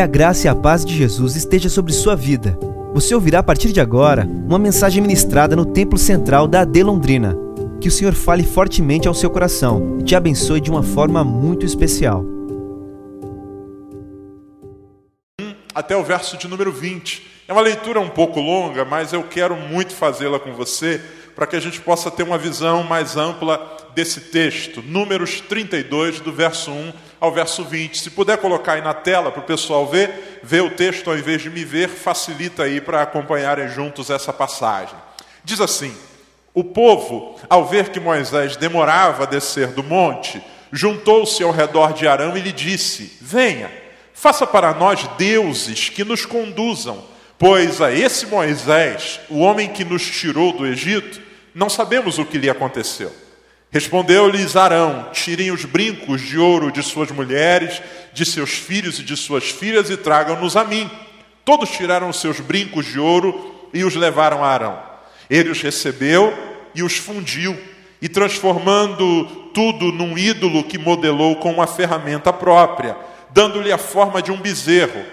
Que a graça e a paz de Jesus esteja sobre sua vida. Você ouvirá a partir de agora uma mensagem ministrada no Templo Central da AD Londrina. Que o Senhor fale fortemente ao seu coração e te abençoe de uma forma muito especial. Até o verso de número 20. É uma leitura um pouco longa, mas eu quero muito fazê-la com você para que a gente possa ter uma visão mais ampla desse texto. Números 32, do verso 1 ao verso 20. Se puder colocar aí na tela para o pessoal ver, ver o texto ao invés de me ver, facilita aí para acompanharem juntos essa passagem. Diz assim: O povo, ao ver que Moisés demorava a descer do monte, juntou-se ao redor de Arão e lhe disse: Venha, faça para nós deuses que nos conduzam, pois a esse Moisés, o homem que nos tirou do Egito, não sabemos o que lhe aconteceu. Respondeu-lhes Arão: Tirem os brincos de ouro de suas mulheres, de seus filhos e de suas filhas e tragam-nos a mim. Todos tiraram os seus brincos de ouro e os levaram a Arão. Ele os recebeu e os fundiu, e transformando tudo num ídolo que modelou com uma ferramenta própria, dando-lhe a forma de um bezerro.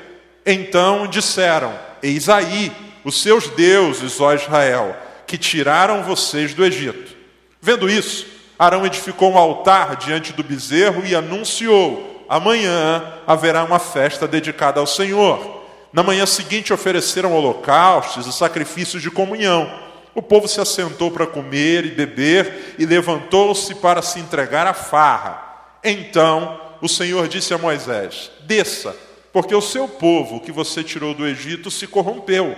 Então disseram: Eis aí os seus deuses, ó Israel que tiraram vocês do Egito. Vendo isso, Arão edificou um altar diante do bezerro e anunciou: amanhã haverá uma festa dedicada ao Senhor. Na manhã seguinte ofereceram holocaustos e sacrifícios de comunhão. O povo se assentou para comer e beber e levantou-se para se entregar à farra. Então o Senhor disse a Moisés: Desça, porque o seu povo que você tirou do Egito se corrompeu.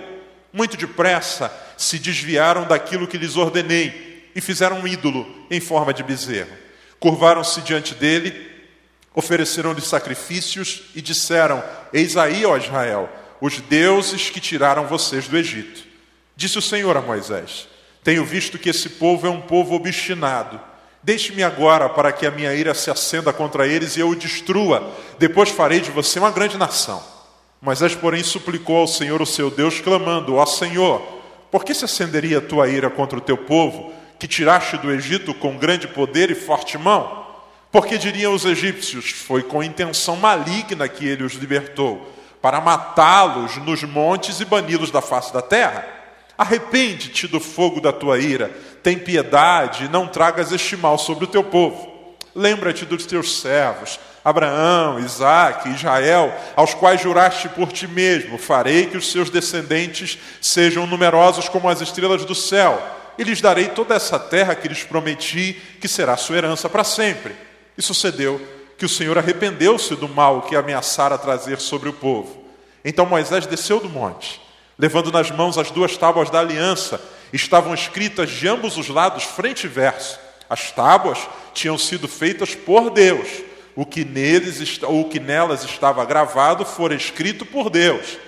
Muito depressa se desviaram daquilo que lhes ordenei e fizeram um ídolo em forma de bezerro. Curvaram-se diante dele, ofereceram-lhe sacrifícios e disseram: Eis aí, ó Israel, os deuses que tiraram vocês do Egito. Disse o Senhor a Moisés: Tenho visto que esse povo é um povo obstinado. Deixe-me agora para que a minha ira se acenda contra eles e eu o destrua. Depois farei de você uma grande nação. Moisés, porém, suplicou ao Senhor, o seu Deus, clamando: Ó Senhor, por que se acenderia a tua ira contra o teu povo, que tiraste do Egito com grande poder e forte mão? Porque diriam os egípcios: Foi com intenção maligna que ele os libertou, para matá-los nos montes e bani-los da face da terra. Arrepende-te do fogo da tua ira, tem piedade e não tragas este mal sobre o teu povo. Lembra-te dos teus servos Abraão, Isaac, Israel, aos quais juraste por ti mesmo: farei que os seus descendentes sejam numerosos como as estrelas do céu, e lhes darei toda essa terra que lhes prometi, que será sua herança para sempre. E sucedeu que o Senhor arrependeu-se do mal que ameaçara trazer sobre o povo. Então Moisés desceu do monte, levando nas mãos as duas tábuas da aliança, estavam escritas de ambos os lados, frente e verso. As tábuas tinham sido feitas por Deus o que neles o que nelas estava gravado fora escrito por Deus.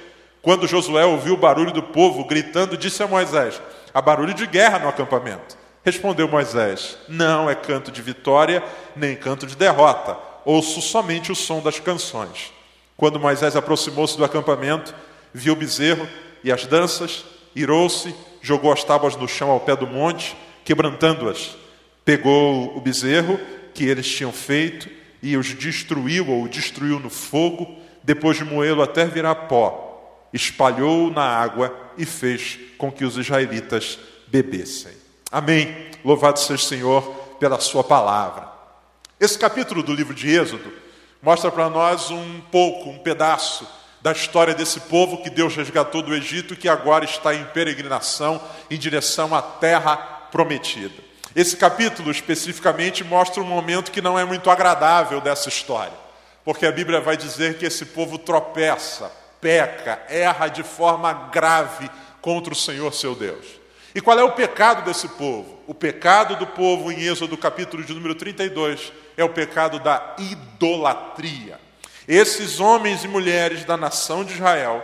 Quando Josué ouviu o barulho do povo gritando, disse a Moisés: Há barulho de guerra no acampamento. Respondeu Moisés: Não é canto de vitória, nem canto de derrota. Ouço somente o som das canções. Quando Moisés aproximou-se do acampamento, viu o bezerro e as danças, irou-se, jogou as tábuas no chão ao pé do monte, quebrantando-as. Pegou o bezerro que eles tinham feito e os destruiu ou destruiu no fogo, depois de moê-lo até virar pó, espalhou na água e fez com que os israelitas bebessem. Amém. Louvado seja o Senhor pela sua palavra. Esse capítulo do livro de Êxodo mostra para nós um pouco, um pedaço da história desse povo que Deus resgatou do Egito e que agora está em peregrinação em direção à terra prometida. Esse capítulo especificamente mostra um momento que não é muito agradável dessa história, porque a Bíblia vai dizer que esse povo tropeça, peca, erra de forma grave contra o Senhor seu Deus. E qual é o pecado desse povo? O pecado do povo em Êxodo capítulo de número 32 é o pecado da idolatria. Esses homens e mulheres da nação de Israel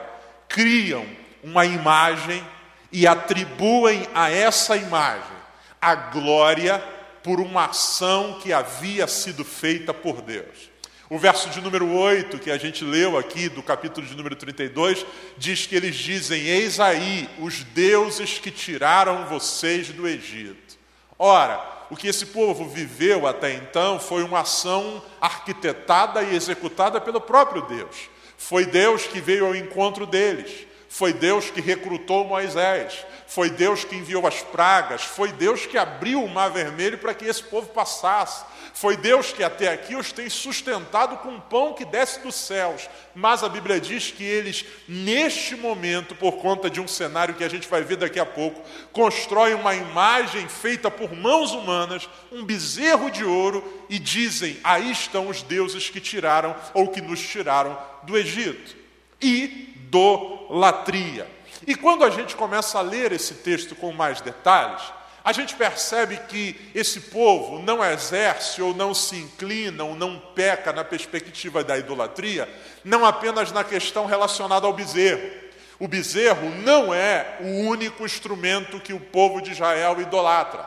criam uma imagem e atribuem a essa imagem a glória por uma ação que havia sido feita por Deus. O verso de número 8, que a gente leu aqui, do capítulo de número 32, diz que eles dizem: Eis aí os deuses que tiraram vocês do Egito. Ora, o que esse povo viveu até então foi uma ação arquitetada e executada pelo próprio Deus. Foi Deus que veio ao encontro deles. Foi Deus que recrutou Moisés. Foi Deus que enviou as pragas. Foi Deus que abriu o mar vermelho para que esse povo passasse. Foi Deus que até aqui os tem sustentado com um pão que desce dos céus. Mas a Bíblia diz que eles, neste momento, por conta de um cenário que a gente vai ver daqui a pouco, constroem uma imagem feita por mãos humanas, um bezerro de ouro, e dizem: aí estão os deuses que tiraram ou que nos tiraram do Egito. Idolatria. E quando a gente começa a ler esse texto com mais detalhes, a gente percebe que esse povo não exerce ou não se inclina ou não peca na perspectiva da idolatria, não apenas na questão relacionada ao bezerro. O bezerro não é o único instrumento que o povo de Israel idolatra.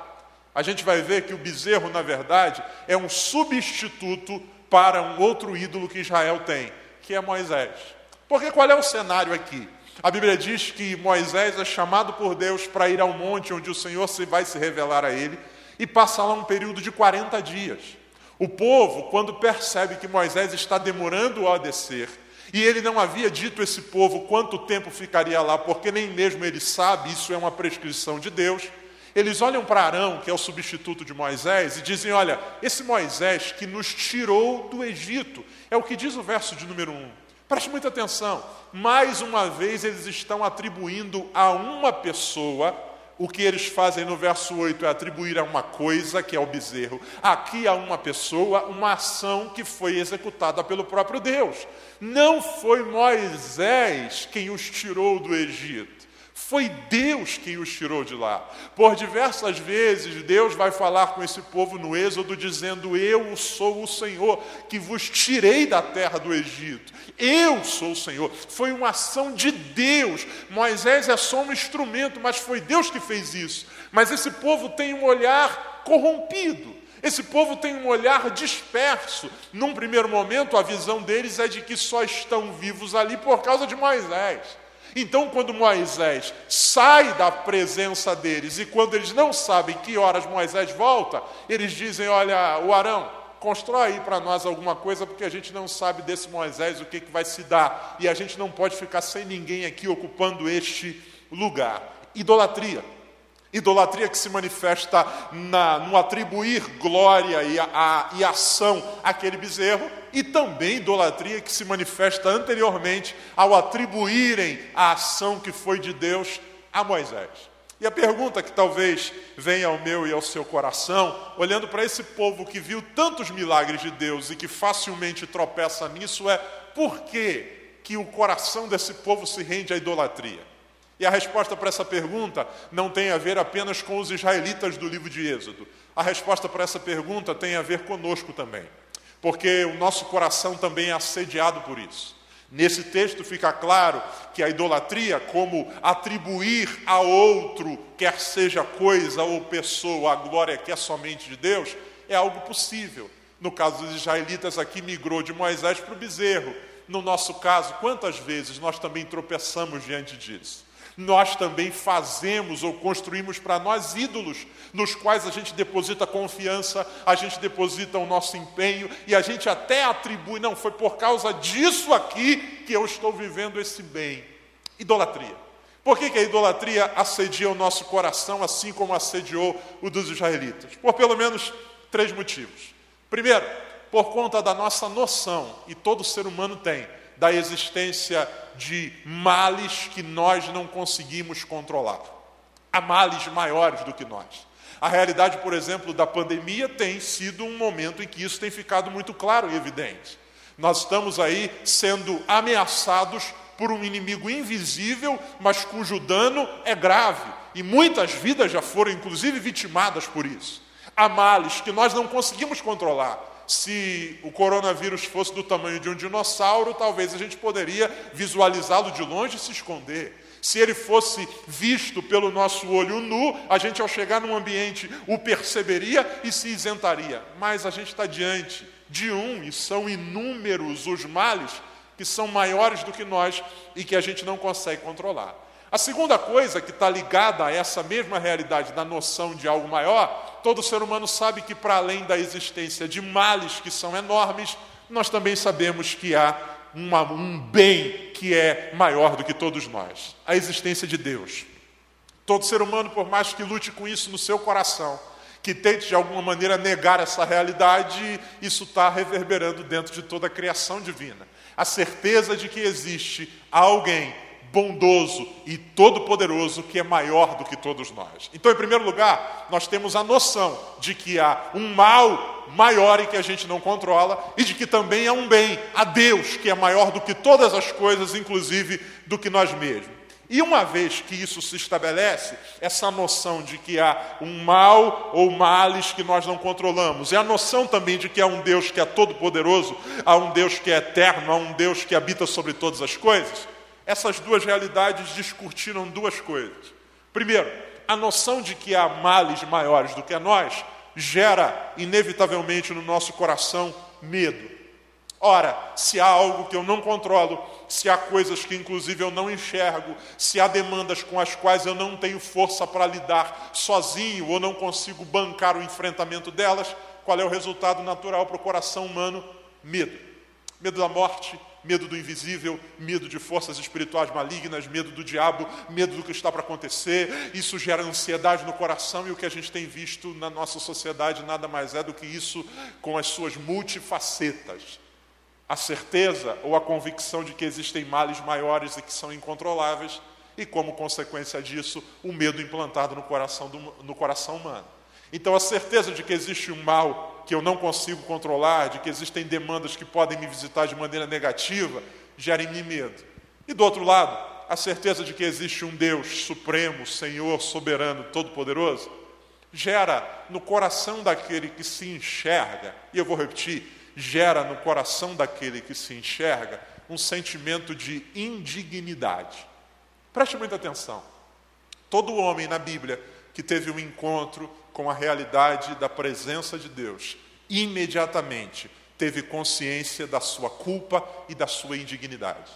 A gente vai ver que o bezerro, na verdade, é um substituto para um outro ídolo que Israel tem, que é Moisés. Porque qual é o cenário aqui? A Bíblia diz que Moisés é chamado por Deus para ir ao monte onde o Senhor vai se revelar a ele e passa lá um período de 40 dias. O povo, quando percebe que Moisés está demorando a descer, e ele não havia dito esse povo quanto tempo ficaria lá, porque nem mesmo ele sabe, isso é uma prescrição de Deus. Eles olham para Arão, que é o substituto de Moisés, e dizem: Olha, esse Moisés que nos tirou do Egito, é o que diz o verso de número 1. Preste muita atenção. Mais uma vez, eles estão atribuindo a uma pessoa o que eles fazem no verso 8 é atribuir a uma coisa, que é o bezerro, aqui a uma pessoa, uma ação que foi executada pelo próprio Deus. Não foi Moisés quem os tirou do Egito. Foi Deus quem os tirou de lá. Por diversas vezes, Deus vai falar com esse povo no Êxodo, dizendo: Eu sou o Senhor que vos tirei da terra do Egito. Eu sou o Senhor. Foi uma ação de Deus. Moisés é só um instrumento, mas foi Deus que fez isso. Mas esse povo tem um olhar corrompido. Esse povo tem um olhar disperso. Num primeiro momento, a visão deles é de que só estão vivos ali por causa de Moisés. Então, quando Moisés sai da presença deles e quando eles não sabem que horas Moisés volta, eles dizem: Olha, o Arão, constrói aí para nós alguma coisa, porque a gente não sabe desse Moisés o que, que vai se dar e a gente não pode ficar sem ninguém aqui ocupando este lugar. Idolatria. Idolatria que se manifesta na, no atribuir glória e, a, e ação àquele bezerro, e também idolatria que se manifesta anteriormente ao atribuírem a ação que foi de Deus a Moisés. E a pergunta que talvez venha ao meu e ao seu coração, olhando para esse povo que viu tantos milagres de Deus e que facilmente tropeça nisso, é por que, que o coração desse povo se rende à idolatria? E a resposta para essa pergunta não tem a ver apenas com os israelitas do livro de Êxodo. A resposta para essa pergunta tem a ver conosco também, porque o nosso coração também é assediado por isso. Nesse texto fica claro que a idolatria, como atribuir a outro, quer seja coisa ou pessoa, a glória que é somente de Deus, é algo possível. No caso dos israelitas, aqui migrou de Moisés para o bezerro. No nosso caso, quantas vezes nós também tropeçamos diante disso? Nós também fazemos ou construímos para nós ídolos, nos quais a gente deposita confiança, a gente deposita o nosso empenho e a gente até atribui, não, foi por causa disso aqui que eu estou vivendo esse bem. Idolatria. Por que, que a idolatria assedia o nosso coração assim como assediou o dos israelitas? Por pelo menos três motivos. Primeiro, por conta da nossa noção, e todo ser humano tem, da existência de males que nós não conseguimos controlar. Há males maiores do que nós. A realidade, por exemplo, da pandemia tem sido um momento em que isso tem ficado muito claro e evidente. Nós estamos aí sendo ameaçados por um inimigo invisível, mas cujo dano é grave. E muitas vidas já foram, inclusive, vitimadas por isso. Há males que nós não conseguimos controlar se o coronavírus fosse do tamanho de um dinossauro, talvez a gente poderia visualizá-lo de longe e se esconder. Se ele fosse visto pelo nosso olho nu, a gente, ao chegar num ambiente, o perceberia e se isentaria. Mas a gente está diante de um, e são inúmeros os males que são maiores do que nós e que a gente não consegue controlar. A segunda coisa que está ligada a essa mesma realidade da noção de algo maior, todo ser humano sabe que, para além da existência de males que são enormes, nós também sabemos que há uma, um bem que é maior do que todos nós: a existência de Deus. Todo ser humano, por mais que lute com isso no seu coração, que tente de alguma maneira negar essa realidade, isso está reverberando dentro de toda a criação divina. A certeza de que existe alguém bondoso e todo-poderoso que é maior do que todos nós. Então, em primeiro lugar, nós temos a noção de que há um mal maior e que a gente não controla, e de que também há um bem, a Deus, que é maior do que todas as coisas, inclusive do que nós mesmos. E uma vez que isso se estabelece, essa noção de que há um mal ou males que nós não controlamos, e a noção também de que há um Deus que é todo-poderoso, há um Deus que é eterno, há um Deus que habita sobre todas as coisas, essas duas realidades descortinam duas coisas. Primeiro, a noção de que há males maiores do que nós gera, inevitavelmente, no nosso coração medo. Ora, se há algo que eu não controlo, se há coisas que inclusive eu não enxergo, se há demandas com as quais eu não tenho força para lidar sozinho ou não consigo bancar o enfrentamento delas, qual é o resultado natural para o coração humano? Medo. Medo da morte, medo do invisível, medo de forças espirituais malignas, medo do diabo, medo do que está para acontecer. Isso gera ansiedade no coração e o que a gente tem visto na nossa sociedade nada mais é do que isso com as suas multifacetas a certeza ou a convicção de que existem males maiores e que são incontroláveis, e como consequência disso, o medo implantado no coração, do, no coração humano. Então, a certeza de que existe um mal que eu não consigo controlar, de que existem demandas que podem me visitar de maneira negativa, gera em mim medo. E do outro lado, a certeza de que existe um Deus supremo, Senhor, soberano, todo-poderoso, gera no coração daquele que se enxerga, e eu vou repetir, gera no coração daquele que se enxerga um sentimento de indignidade. Preste muita atenção. Todo homem na Bíblia que teve um encontro com a realidade da presença de Deus, imediatamente teve consciência da sua culpa e da sua indignidade.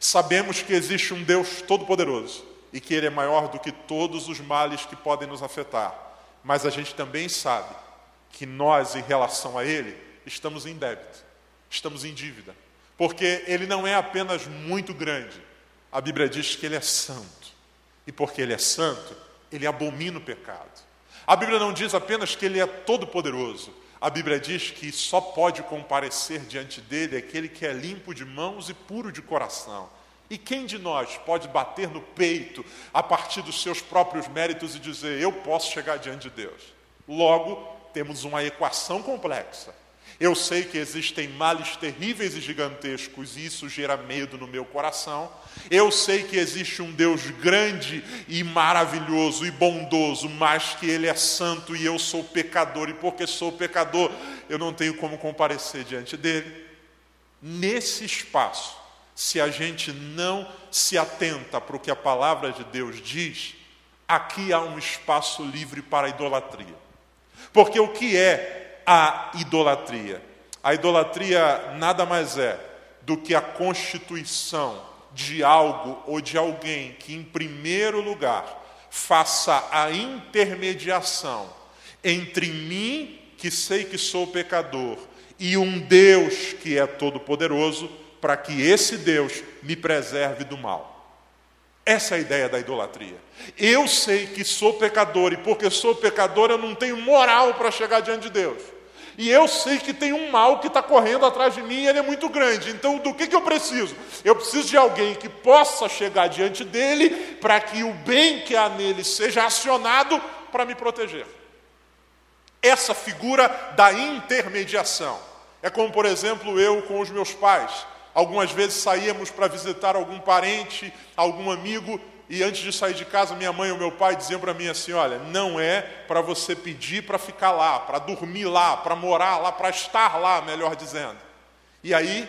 Sabemos que existe um Deus todo-poderoso e que Ele é maior do que todos os males que podem nos afetar, mas a gente também sabe que nós, em relação a Ele, estamos em débito, estamos em dívida. Porque ele não é apenas muito grande, a Bíblia diz que ele é santo. E porque ele é santo, ele abomina o pecado. A Bíblia não diz apenas que ele é todo-poderoso, a Bíblia diz que só pode comparecer diante dele aquele que é limpo de mãos e puro de coração. E quem de nós pode bater no peito a partir dos seus próprios méritos e dizer: Eu posso chegar diante de Deus? Logo, temos uma equação complexa. Eu sei que existem males terríveis e gigantescos, e isso gera medo no meu coração. Eu sei que existe um Deus grande e maravilhoso e bondoso, mas que Ele é santo e eu sou pecador, e porque sou pecador, eu não tenho como comparecer diante dele. Nesse espaço, se a gente não se atenta para o que a palavra de Deus diz, aqui há um espaço livre para idolatria. Porque o que é a idolatria. A idolatria nada mais é do que a constituição de algo ou de alguém que, em primeiro lugar, faça a intermediação entre mim, que sei que sou pecador, e um Deus que é todo-poderoso, para que esse Deus me preserve do mal. Essa é a ideia da idolatria. Eu sei que sou pecador, e porque sou pecador, eu não tenho moral para chegar diante de Deus. E eu sei que tem um mal que está correndo atrás de mim e ele é muito grande. Então, do que, que eu preciso? Eu preciso de alguém que possa chegar diante dele para que o bem que há nele seja acionado para me proteger. Essa figura da intermediação. É como, por exemplo, eu com os meus pais. Algumas vezes saíamos para visitar algum parente, algum amigo, e antes de sair de casa, minha mãe ou meu pai diziam para mim assim: olha, não é para você pedir para ficar lá, para dormir lá, para morar lá, para estar lá, melhor dizendo. E aí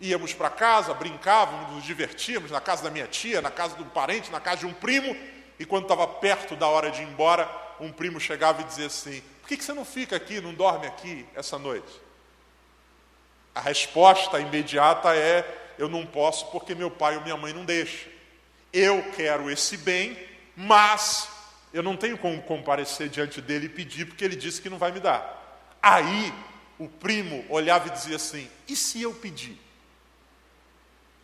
íamos para casa, brincávamos, nos divertíamos na casa da minha tia, na casa de um parente, na casa de um primo, e quando estava perto da hora de ir embora, um primo chegava e dizia assim: por que, que você não fica aqui, não dorme aqui essa noite? A resposta imediata é: eu não posso porque meu pai ou minha mãe não deixam. Eu quero esse bem, mas eu não tenho como comparecer diante dele e pedir, porque ele disse que não vai me dar. Aí o primo olhava e dizia assim: e se eu pedir?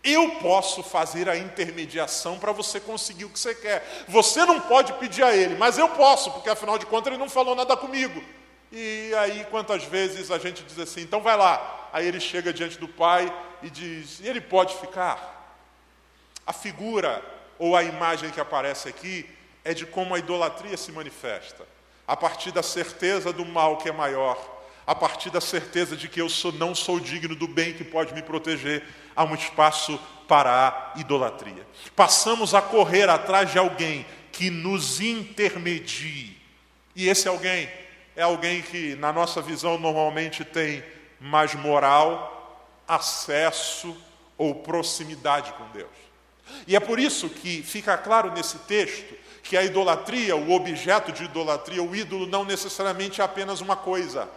Eu posso fazer a intermediação para você conseguir o que você quer. Você não pode pedir a ele, mas eu posso, porque afinal de contas ele não falou nada comigo. E aí, quantas vezes a gente diz assim, então vai lá. Aí ele chega diante do pai e diz, e ele pode ficar? A figura ou a imagem que aparece aqui é de como a idolatria se manifesta. A partir da certeza do mal que é maior, a partir da certeza de que eu sou, não sou digno do bem que pode me proteger, há um espaço para a idolatria. Passamos a correr atrás de alguém que nos intermedie. E esse alguém é alguém que, na nossa visão, normalmente tem mais moral, acesso ou proximidade com Deus. E é por isso que fica claro nesse texto que a idolatria, o objeto de idolatria, o ídolo, não necessariamente é apenas uma coisa.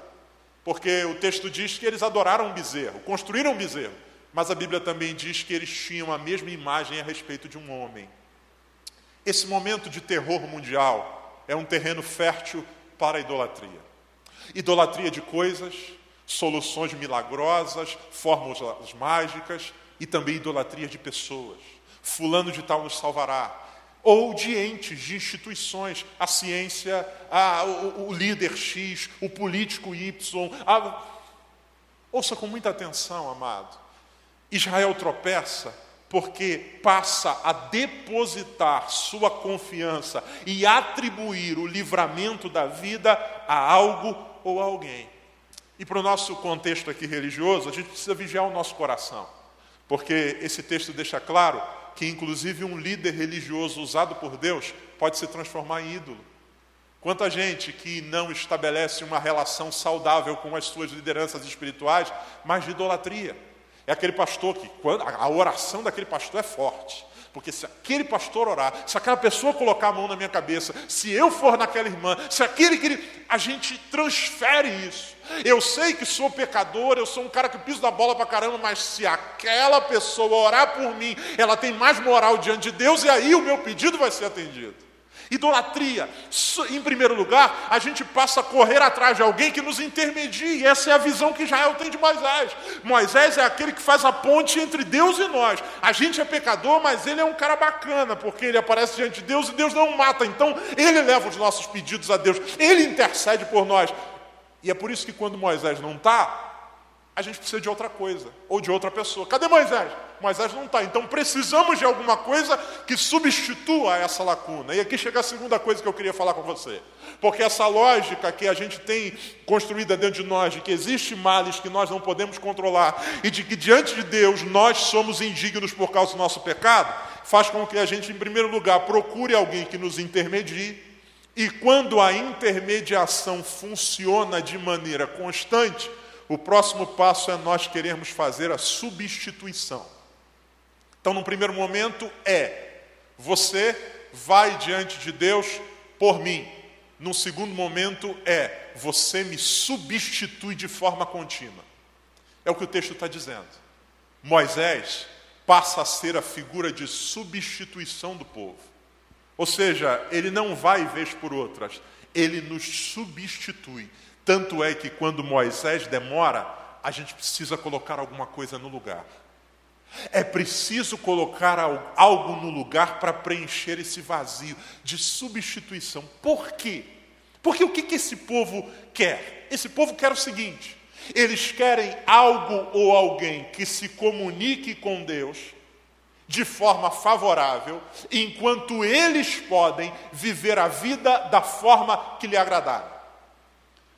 Porque o texto diz que eles adoraram um bezerro, construíram um bezerro. Mas a Bíblia também diz que eles tinham a mesma imagem a respeito de um homem. Esse momento de terror mundial é um terreno fértil para a idolatria. Idolatria de coisas, soluções milagrosas, fórmulas mágicas e também idolatria de pessoas. Fulano de tal nos salvará. Ou de entes, de instituições, a ciência, a, o, o líder X, o político Y. A... Ouça com muita atenção, amado. Israel tropeça porque passa a depositar sua confiança e atribuir o livramento da vida a algo ou a alguém. E para o nosso contexto aqui religioso, a gente precisa vigiar o nosso coração, porque esse texto deixa claro que, inclusive, um líder religioso usado por Deus pode se transformar em ídolo. Quanta gente que não estabelece uma relação saudável com as suas lideranças espirituais, mas de idolatria. É aquele pastor que, quando a oração daquele pastor é forte. Porque se aquele pastor orar, se aquela pessoa colocar a mão na minha cabeça, se eu for naquela irmã, se aquele que. A gente transfere isso. Eu sei que sou pecador, eu sou um cara que piso da bola pra caramba, mas se aquela pessoa orar por mim, ela tem mais moral diante de Deus, e aí o meu pedido vai ser atendido. Idolatria. Em primeiro lugar, a gente passa a correr atrás de alguém que nos intermedie. Essa é a visão que Israel tem de Moisés. Moisés é aquele que faz a ponte entre Deus e nós. A gente é pecador, mas ele é um cara bacana, porque ele aparece diante de Deus e Deus não mata. Então, ele leva os nossos pedidos a Deus. Ele intercede por nós. E é por isso que quando Moisés não está, a gente precisa de outra coisa, ou de outra pessoa. Cadê Moisés? Moisés não está. Então precisamos de alguma coisa que substitua essa lacuna. E aqui chega a segunda coisa que eu queria falar com você. Porque essa lógica que a gente tem construída dentro de nós, de que existe males que nós não podemos controlar, e de que diante de Deus nós somos indignos por causa do nosso pecado, faz com que a gente, em primeiro lugar, procure alguém que nos intermedie. E quando a intermediação funciona de maneira constante, o próximo passo é nós querermos fazer a substituição. Então, no primeiro momento, é você vai diante de Deus por mim. No segundo momento, é você me substitui de forma contínua. É o que o texto está dizendo. Moisés passa a ser a figura de substituição do povo. Ou seja, ele não vai vez por outras, ele nos substitui. Tanto é que quando Moisés demora, a gente precisa colocar alguma coisa no lugar. É preciso colocar algo no lugar para preencher esse vazio de substituição. Por quê? Porque o que, que esse povo quer? Esse povo quer o seguinte: eles querem algo ou alguém que se comunique com Deus de forma favorável, enquanto eles podem viver a vida da forma que lhe agradar.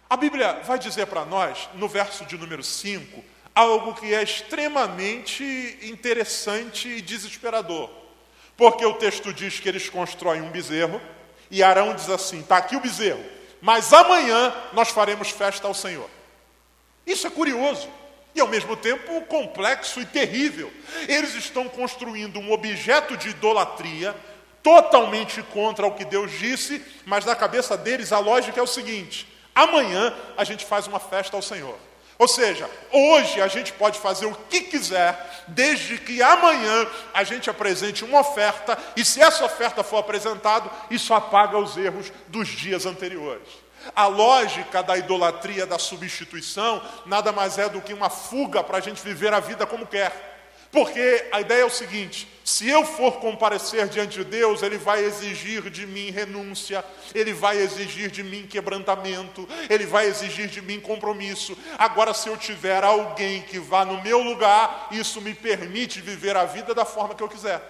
A Bíblia vai dizer para nós, no verso de número 5, algo que é extremamente interessante e desesperador. Porque o texto diz que eles constroem um bezerro, e Arão diz assim: está aqui o bezerro, mas amanhã nós faremos festa ao Senhor. Isso é curioso e ao mesmo tempo complexo e terrível. Eles estão construindo um objeto de idolatria totalmente contra o que Deus disse, mas na cabeça deles a lógica é o seguinte: Amanhã a gente faz uma festa ao Senhor. Ou seja, hoje a gente pode fazer o que quiser, desde que amanhã a gente apresente uma oferta, e se essa oferta for apresentada, isso apaga os erros dos dias anteriores. A lógica da idolatria, da substituição, nada mais é do que uma fuga para a gente viver a vida como quer. Porque a ideia é o seguinte: se eu for comparecer diante de Deus, Ele vai exigir de mim renúncia, Ele vai exigir de mim quebrantamento, Ele vai exigir de mim compromisso. Agora, se eu tiver alguém que vá no meu lugar, isso me permite viver a vida da forma que eu quiser,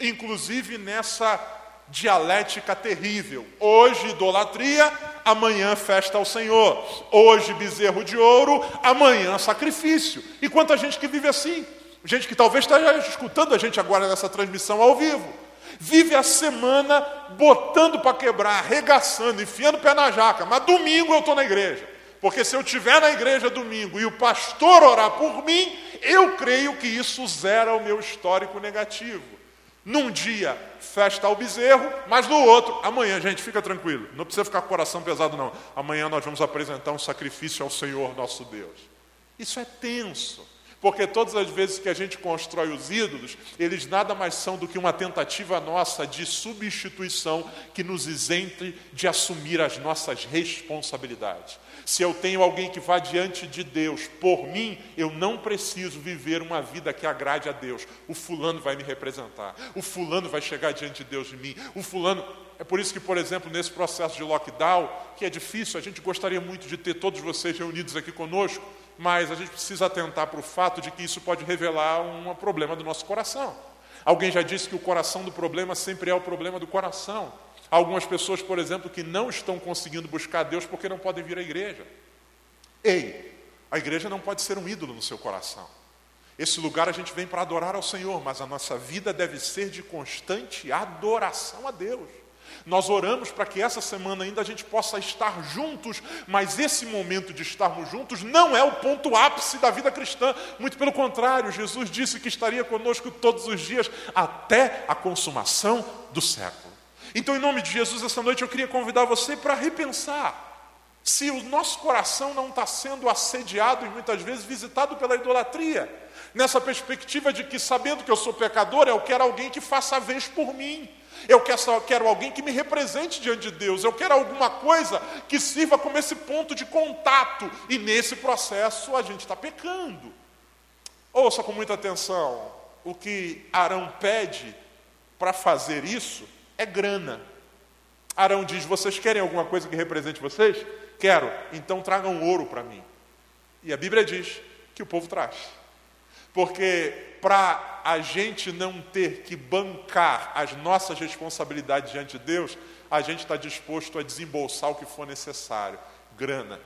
inclusive nessa dialética terrível. Hoje, idolatria, amanhã, festa ao Senhor. Hoje, bezerro de ouro, amanhã, sacrifício. E quanta gente que vive assim gente que talvez esteja escutando a gente agora nessa transmissão ao vivo, vive a semana botando para quebrar, arregaçando, enfiando o pé na jaca, mas domingo eu estou na igreja. Porque se eu estiver na igreja domingo e o pastor orar por mim, eu creio que isso zera o meu histórico negativo. Num dia, festa ao bezerro, mas no outro, amanhã, gente, fica tranquilo, não precisa ficar com o coração pesado, não. Amanhã nós vamos apresentar um sacrifício ao Senhor nosso Deus. Isso é tenso. Porque todas as vezes que a gente constrói os ídolos, eles nada mais são do que uma tentativa nossa de substituição que nos isente de assumir as nossas responsabilidades. Se eu tenho alguém que vá diante de Deus por mim, eu não preciso viver uma vida que agrade a Deus. O fulano vai me representar, o fulano vai chegar diante de Deus de mim, o fulano. É por isso que, por exemplo, nesse processo de lockdown, que é difícil, a gente gostaria muito de ter todos vocês reunidos aqui conosco, mas a gente precisa atentar para o fato de que isso pode revelar um problema do nosso coração. Alguém já disse que o coração do problema sempre é o problema do coração. Há algumas pessoas, por exemplo, que não estão conseguindo buscar Deus porque não podem vir à igreja. Ei, a igreja não pode ser um ídolo no seu coração. Esse lugar a gente vem para adorar ao Senhor, mas a nossa vida deve ser de constante adoração a Deus. Nós oramos para que essa semana ainda a gente possa estar juntos, mas esse momento de estarmos juntos não é o ponto ápice da vida cristã, muito pelo contrário, Jesus disse que estaria conosco todos os dias até a consumação do século. Então, em nome de Jesus, essa noite eu queria convidar você para repensar se o nosso coração não está sendo assediado e muitas vezes visitado pela idolatria, nessa perspectiva de que, sabendo que eu sou pecador, eu quero alguém que faça a vez por mim. Eu quero alguém que me represente diante de Deus. Eu quero alguma coisa que sirva como esse ponto de contato. E nesse processo a gente está pecando. Ouça com muita atenção: o que Arão pede para fazer isso é grana. Arão diz: Vocês querem alguma coisa que represente vocês? Quero, então tragam ouro para mim. E a Bíblia diz que o povo traz. Porque para a gente não ter que bancar as nossas responsabilidades diante de Deus, a gente está disposto a desembolsar o que for necessário grana.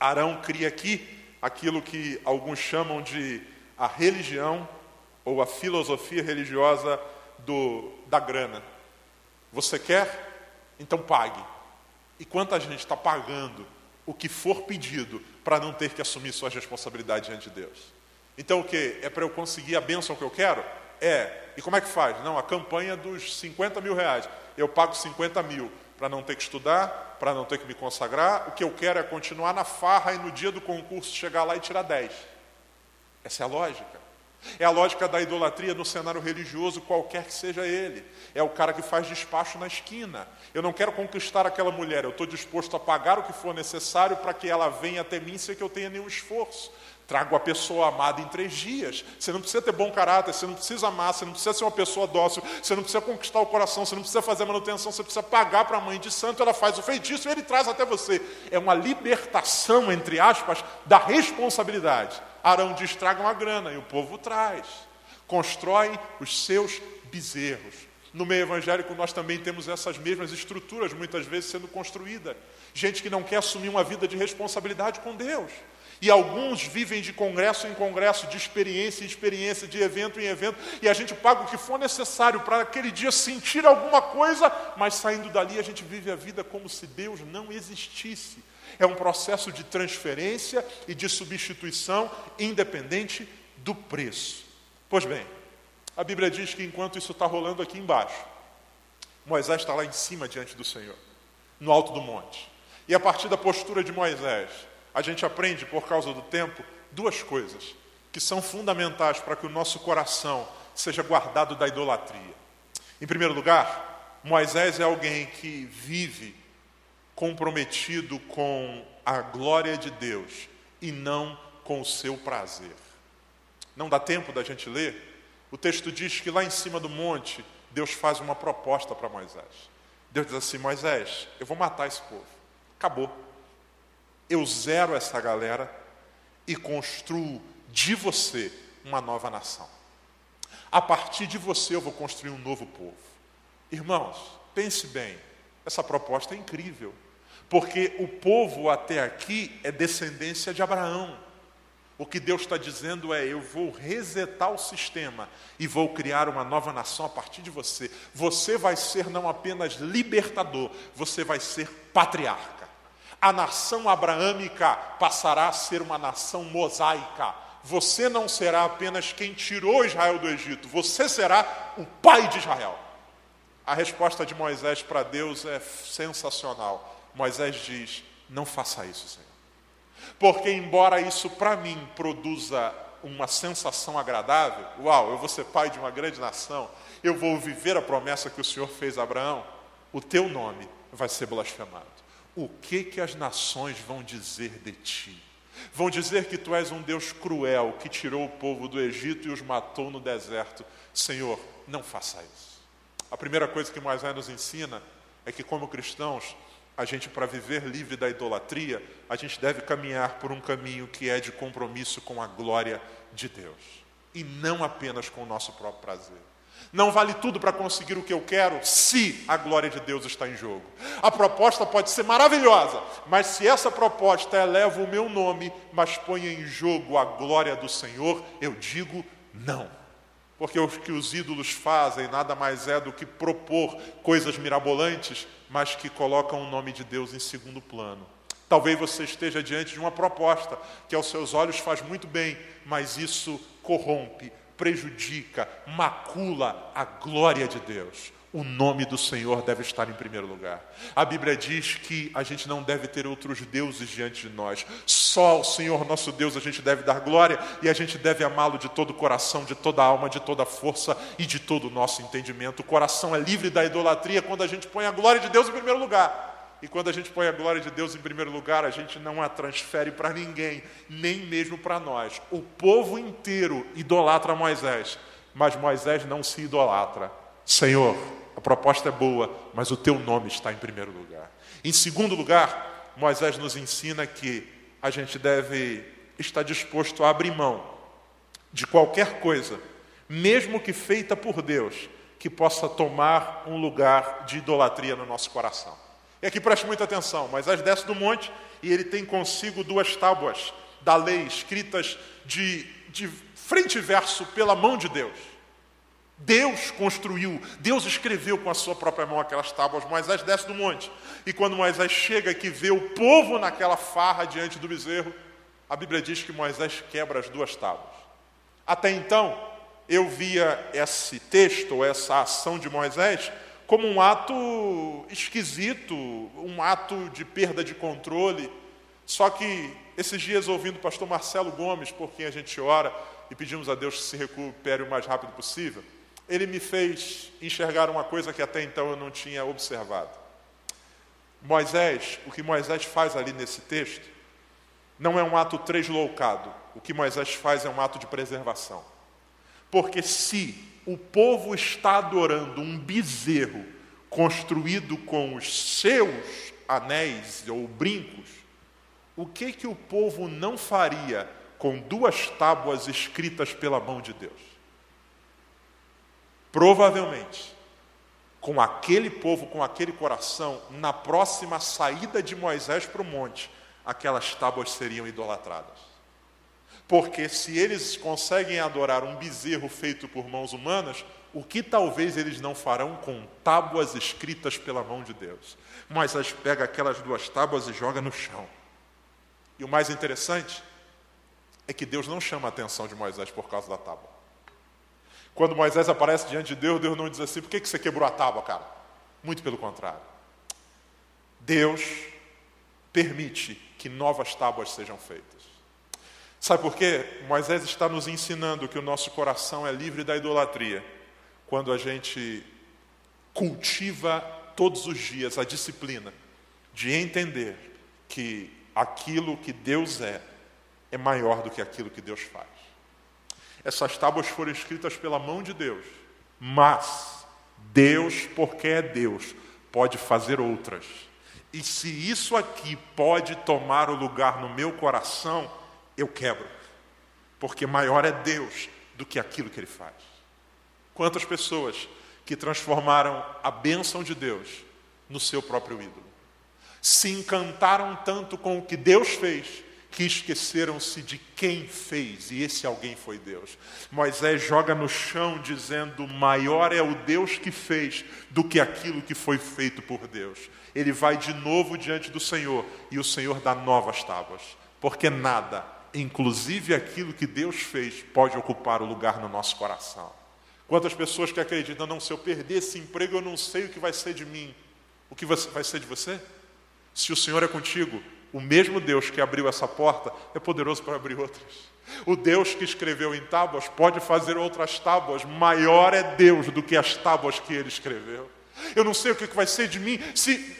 Arão cria aqui aquilo que alguns chamam de a religião ou a filosofia religiosa do, da grana. Você quer? Então pague. E quanta gente está pagando o que for pedido para não ter que assumir suas responsabilidades diante de Deus? Então o que? É para eu conseguir a bênção que eu quero? É. E como é que faz? Não, a campanha dos 50 mil reais. Eu pago 50 mil para não ter que estudar, para não ter que me consagrar. O que eu quero é continuar na farra e no dia do concurso chegar lá e tirar 10. Essa é a lógica. É a lógica da idolatria no cenário religioso, qualquer que seja ele. É o cara que faz despacho na esquina. Eu não quero conquistar aquela mulher, eu estou disposto a pagar o que for necessário para que ela venha até mim sem que eu tenha nenhum esforço. Trago a pessoa amada em três dias. Você não precisa ter bom caráter, você não precisa amar, você não precisa ser uma pessoa dócil, você não precisa conquistar o coração, você não precisa fazer manutenção, você precisa pagar para a mãe de santo, ela faz o feitiço e ele traz até você. É uma libertação, entre aspas, da responsabilidade. Arão diz: tragam a grana, e o povo traz. Constrói os seus bezerros. No meio evangélico, nós também temos essas mesmas estruturas, muitas vezes sendo construídas. Gente que não quer assumir uma vida de responsabilidade com Deus. E alguns vivem de congresso em congresso, de experiência em experiência, de evento em evento, e a gente paga o que for necessário para aquele dia sentir alguma coisa, mas saindo dali a gente vive a vida como se Deus não existisse. É um processo de transferência e de substituição, independente do preço. Pois bem, a Bíblia diz que enquanto isso está rolando aqui embaixo, Moisés está lá em cima diante do Senhor, no alto do monte. E a partir da postura de Moisés, a gente aprende, por causa do tempo, duas coisas que são fundamentais para que o nosso coração seja guardado da idolatria. Em primeiro lugar, Moisés é alguém que vive comprometido com a glória de Deus e não com o seu prazer. não dá tempo da gente ler. O texto diz que lá em cima do monte, Deus faz uma proposta para Moisés. Deus diz assim: Moisés, eu vou matar esse povo. Acabou. Eu zero essa galera e construo de você uma nova nação. A partir de você eu vou construir um novo povo. Irmãos, pense bem, essa proposta é incrível, porque o povo até aqui é descendência de Abraão. O que Deus está dizendo é: eu vou resetar o sistema e vou criar uma nova nação a partir de você. Você vai ser não apenas libertador, você vai ser patriarca. A nação abraâmica passará a ser uma nação mosaica. Você não será apenas quem tirou Israel do Egito, você será o pai de Israel. A resposta de Moisés para Deus é sensacional. Moisés diz: Não faça isso, Senhor. Porque, embora isso para mim produza uma sensação agradável, uau, eu vou ser pai de uma grande nação, eu vou viver a promessa que o Senhor fez a Abraão, o teu nome vai ser blasfemado. O que que as nações vão dizer de ti? Vão dizer que tu és um Deus cruel que tirou o povo do Egito e os matou no deserto. Senhor, não faça isso. A primeira coisa que Moisés nos ensina é que, como cristãos, a gente, para viver livre da idolatria, a gente deve caminhar por um caminho que é de compromisso com a glória de Deus e não apenas com o nosso próprio prazer. Não vale tudo para conseguir o que eu quero se a glória de Deus está em jogo. A proposta pode ser maravilhosa, mas se essa proposta eleva o meu nome, mas põe em jogo a glória do Senhor, eu digo não. Porque o que os ídolos fazem nada mais é do que propor coisas mirabolantes, mas que colocam o nome de Deus em segundo plano. Talvez você esteja diante de uma proposta que aos seus olhos faz muito bem, mas isso corrompe, prejudica, macula a glória de Deus. O nome do Senhor deve estar em primeiro lugar. A Bíblia diz que a gente não deve ter outros deuses diante de nós. Só ao Senhor nosso Deus a gente deve dar glória e a gente deve amá-lo de todo o coração, de toda a alma, de toda a força e de todo o nosso entendimento. O coração é livre da idolatria quando a gente põe a glória de Deus em primeiro lugar. E quando a gente põe a glória de Deus em primeiro lugar, a gente não a transfere para ninguém, nem mesmo para nós. O povo inteiro idolatra Moisés, mas Moisés não se idolatra. Senhor, a proposta é boa, mas o teu nome está em primeiro lugar. Em segundo lugar, Moisés nos ensina que a gente deve estar disposto a abrir mão de qualquer coisa, mesmo que feita por Deus, que possa tomar um lugar de idolatria no nosso coração. E aqui preste muita atenção: Moisés desce do monte e ele tem consigo duas tábuas da lei escritas de, de frente e verso pela mão de Deus. Deus construiu, Deus escreveu com a sua própria mão aquelas tábuas. Moisés desce do monte. E quando Moisés chega aqui vê o povo naquela farra diante do bezerro, a Bíblia diz que Moisés quebra as duas tábuas. Até então, eu via esse texto, essa ação de Moisés, como um ato esquisito, um ato de perda de controle. Só que esses dias, ouvindo o pastor Marcelo Gomes, por quem a gente ora, e pedimos a Deus que se recupere o mais rápido possível, ele me fez enxergar uma coisa que até então eu não tinha observado. Moisés, o que Moisés faz ali nesse texto, não é um ato tresloucado. O que Moisés faz é um ato de preservação. Porque se o povo está adorando um bezerro construído com os seus anéis ou brincos, o que que o povo não faria com duas tábuas escritas pela mão de Deus? Provavelmente, com aquele povo, com aquele coração, na próxima saída de Moisés para o monte, aquelas tábuas seriam idolatradas. Porque se eles conseguem adorar um bezerro feito por mãos humanas, o que talvez eles não farão com tábuas escritas pela mão de Deus? Moisés pega aquelas duas tábuas e joga no chão. E o mais interessante é que Deus não chama a atenção de Moisés por causa da tábua. Quando Moisés aparece diante de Deus, Deus não diz assim: por que você quebrou a tábua, cara? Muito pelo contrário. Deus permite que novas tábuas sejam feitas. Sabe por quê? Moisés está nos ensinando que o nosso coração é livre da idolatria quando a gente cultiva todos os dias a disciplina de entender que aquilo que Deus é é maior do que aquilo que Deus faz. Essas tábuas foram escritas pela mão de Deus, mas Deus, porque é Deus, pode fazer outras. E se isso aqui pode tomar o lugar no meu coração, eu quebro, porque maior é Deus do que aquilo que Ele faz. Quantas pessoas que transformaram a bênção de Deus no seu próprio ídolo. Se encantaram tanto com o que Deus fez, que esqueceram-se de quem fez, e esse alguém foi Deus. Moisés joga no chão dizendo: Maior é o Deus que fez do que aquilo que foi feito por Deus. Ele vai de novo diante do Senhor, e o Senhor dá novas tábuas, porque nada, inclusive aquilo que Deus fez, pode ocupar o lugar no nosso coração. Quantas pessoas que acreditam, não, se eu perder esse emprego, eu não sei o que vai ser de mim. O que vai ser de você? Se o Senhor é contigo, o mesmo Deus que abriu essa porta é poderoso para abrir outras. O Deus que escreveu em tábuas pode fazer outras tábuas. Maior é Deus do que as tábuas que ele escreveu. Eu não sei o que vai ser de mim se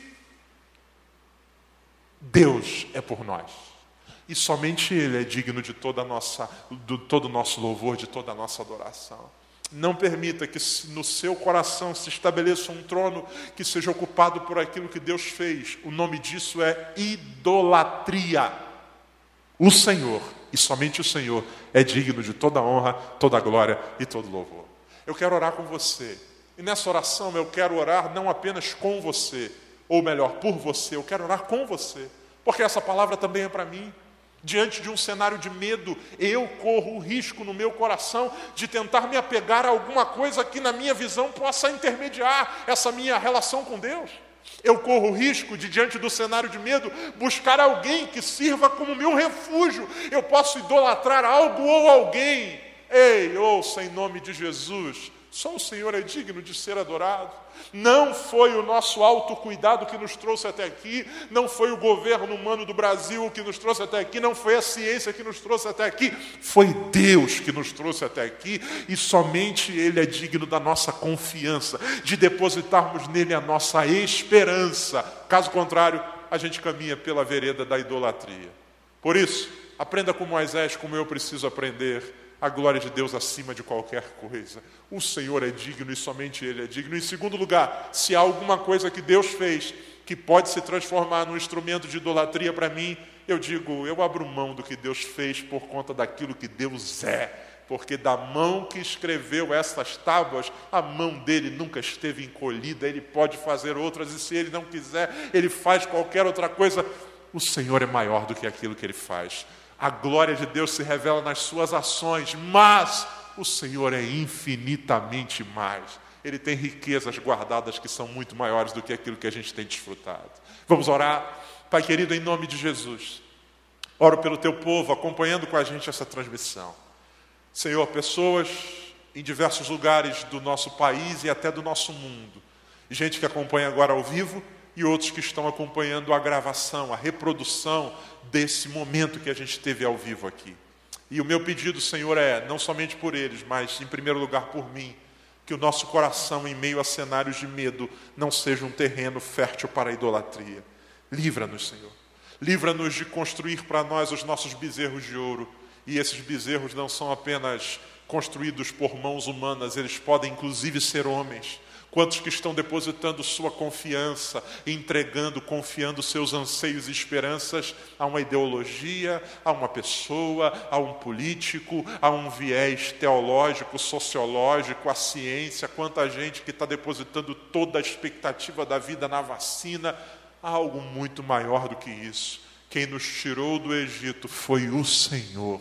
Deus é por nós. E somente Ele é digno de toda nossa, de todo o nosso louvor, de toda a nossa adoração. Não permita que no seu coração se estabeleça um trono que seja ocupado por aquilo que Deus fez. O nome disso é idolatria. O Senhor, e somente o Senhor, é digno de toda honra, toda glória e todo louvor. Eu quero orar com você. E nessa oração eu quero orar não apenas com você, ou melhor, por você, eu quero orar com você. Porque essa palavra também é para mim. Diante de um cenário de medo, eu corro o risco no meu coração de tentar me apegar a alguma coisa que, na minha visão, possa intermediar essa minha relação com Deus. Eu corro o risco de, diante do cenário de medo, buscar alguém que sirva como meu refúgio. Eu posso idolatrar algo ou alguém. Ei, ouça em nome de Jesus. Só o Senhor é digno de ser adorado. Não foi o nosso autocuidado que nos trouxe até aqui, não foi o governo humano do Brasil que nos trouxe até aqui, não foi a ciência que nos trouxe até aqui, foi Deus que nos trouxe até aqui e somente Ele é digno da nossa confiança, de depositarmos nele a nossa esperança. Caso contrário, a gente caminha pela vereda da idolatria. Por isso, aprenda com Moisés como eu preciso aprender a glória de Deus acima de qualquer coisa. O Senhor é digno e somente Ele é digno. Em segundo lugar, se há alguma coisa que Deus fez que pode se transformar num instrumento de idolatria para mim, eu digo, eu abro mão do que Deus fez por conta daquilo que Deus é. Porque da mão que escreveu essas tábuas, a mão dele nunca esteve encolhida, ele pode fazer outras, e se ele não quiser, ele faz qualquer outra coisa. O Senhor é maior do que aquilo que ele faz. A glória de Deus se revela nas suas ações, mas o Senhor é infinitamente mais. Ele tem riquezas guardadas que são muito maiores do que aquilo que a gente tem desfrutado. Vamos orar? Pai querido, em nome de Jesus, oro pelo teu povo acompanhando com a gente essa transmissão. Senhor, pessoas em diversos lugares do nosso país e até do nosso mundo. Gente que acompanha agora ao vivo e outros que estão acompanhando a gravação, a reprodução desse momento que a gente teve ao vivo aqui. E o meu pedido, Senhor, é não somente por eles, mas em primeiro lugar por mim, que o nosso coração, em meio a cenários de medo, não seja um terreno fértil para a idolatria. Livra-nos, Senhor. Livra-nos de construir para nós os nossos bezerros de ouro. E esses bezerros não são apenas construídos por mãos humanas, eles podem inclusive ser homens Quantos que estão depositando sua confiança, entregando, confiando seus anseios e esperanças a uma ideologia, a uma pessoa, a um político, a um viés teológico, sociológico, a ciência, quanta gente que está depositando toda a expectativa da vida na vacina, há algo muito maior do que isso. Quem nos tirou do Egito foi o Senhor.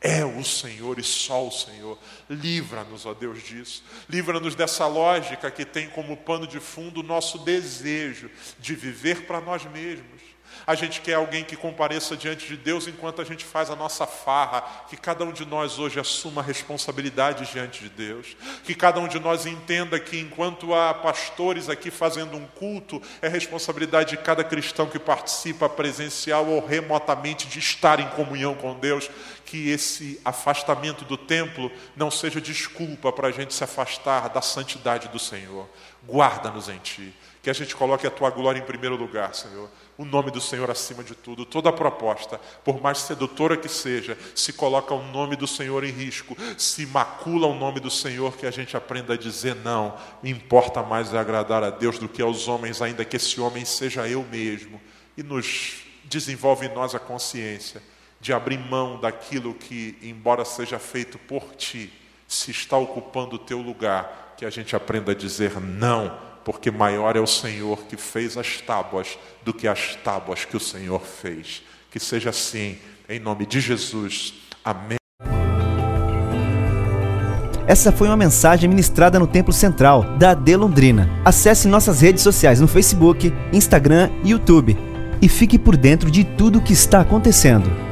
É o Senhor e só o Senhor. Livra-nos, ó Deus, disso. Livra-nos dessa lógica que tem como pano de fundo o nosso desejo de viver para nós mesmos a gente quer alguém que compareça diante de Deus enquanto a gente faz a nossa farra. Que cada um de nós hoje assuma responsabilidade diante de Deus. Que cada um de nós entenda que enquanto há pastores aqui fazendo um culto, é responsabilidade de cada cristão que participa presencial ou remotamente de estar em comunhão com Deus. Que esse afastamento do templo não seja desculpa para a gente se afastar da santidade do Senhor. Guarda-nos em Ti Que a gente coloque a tua glória em primeiro lugar, Senhor. O nome do Senhor acima de tudo. Toda proposta, por mais sedutora que seja, se coloca o nome do Senhor em risco, se macula o nome do Senhor, que a gente aprenda a dizer não. Me importa mais agradar a Deus do que aos homens, ainda que esse homem seja eu mesmo. E nos desenvolve em nós a consciência de abrir mão daquilo que, embora seja feito por ti, se está ocupando o teu lugar, que a gente aprenda a dizer não porque maior é o Senhor que fez as tábuas do que as tábuas que o Senhor fez. Que seja assim, em nome de Jesus. Amém. Essa foi uma mensagem ministrada no Templo Central da AD Londrina. Acesse nossas redes sociais no Facebook, Instagram e YouTube e fique por dentro de tudo o que está acontecendo.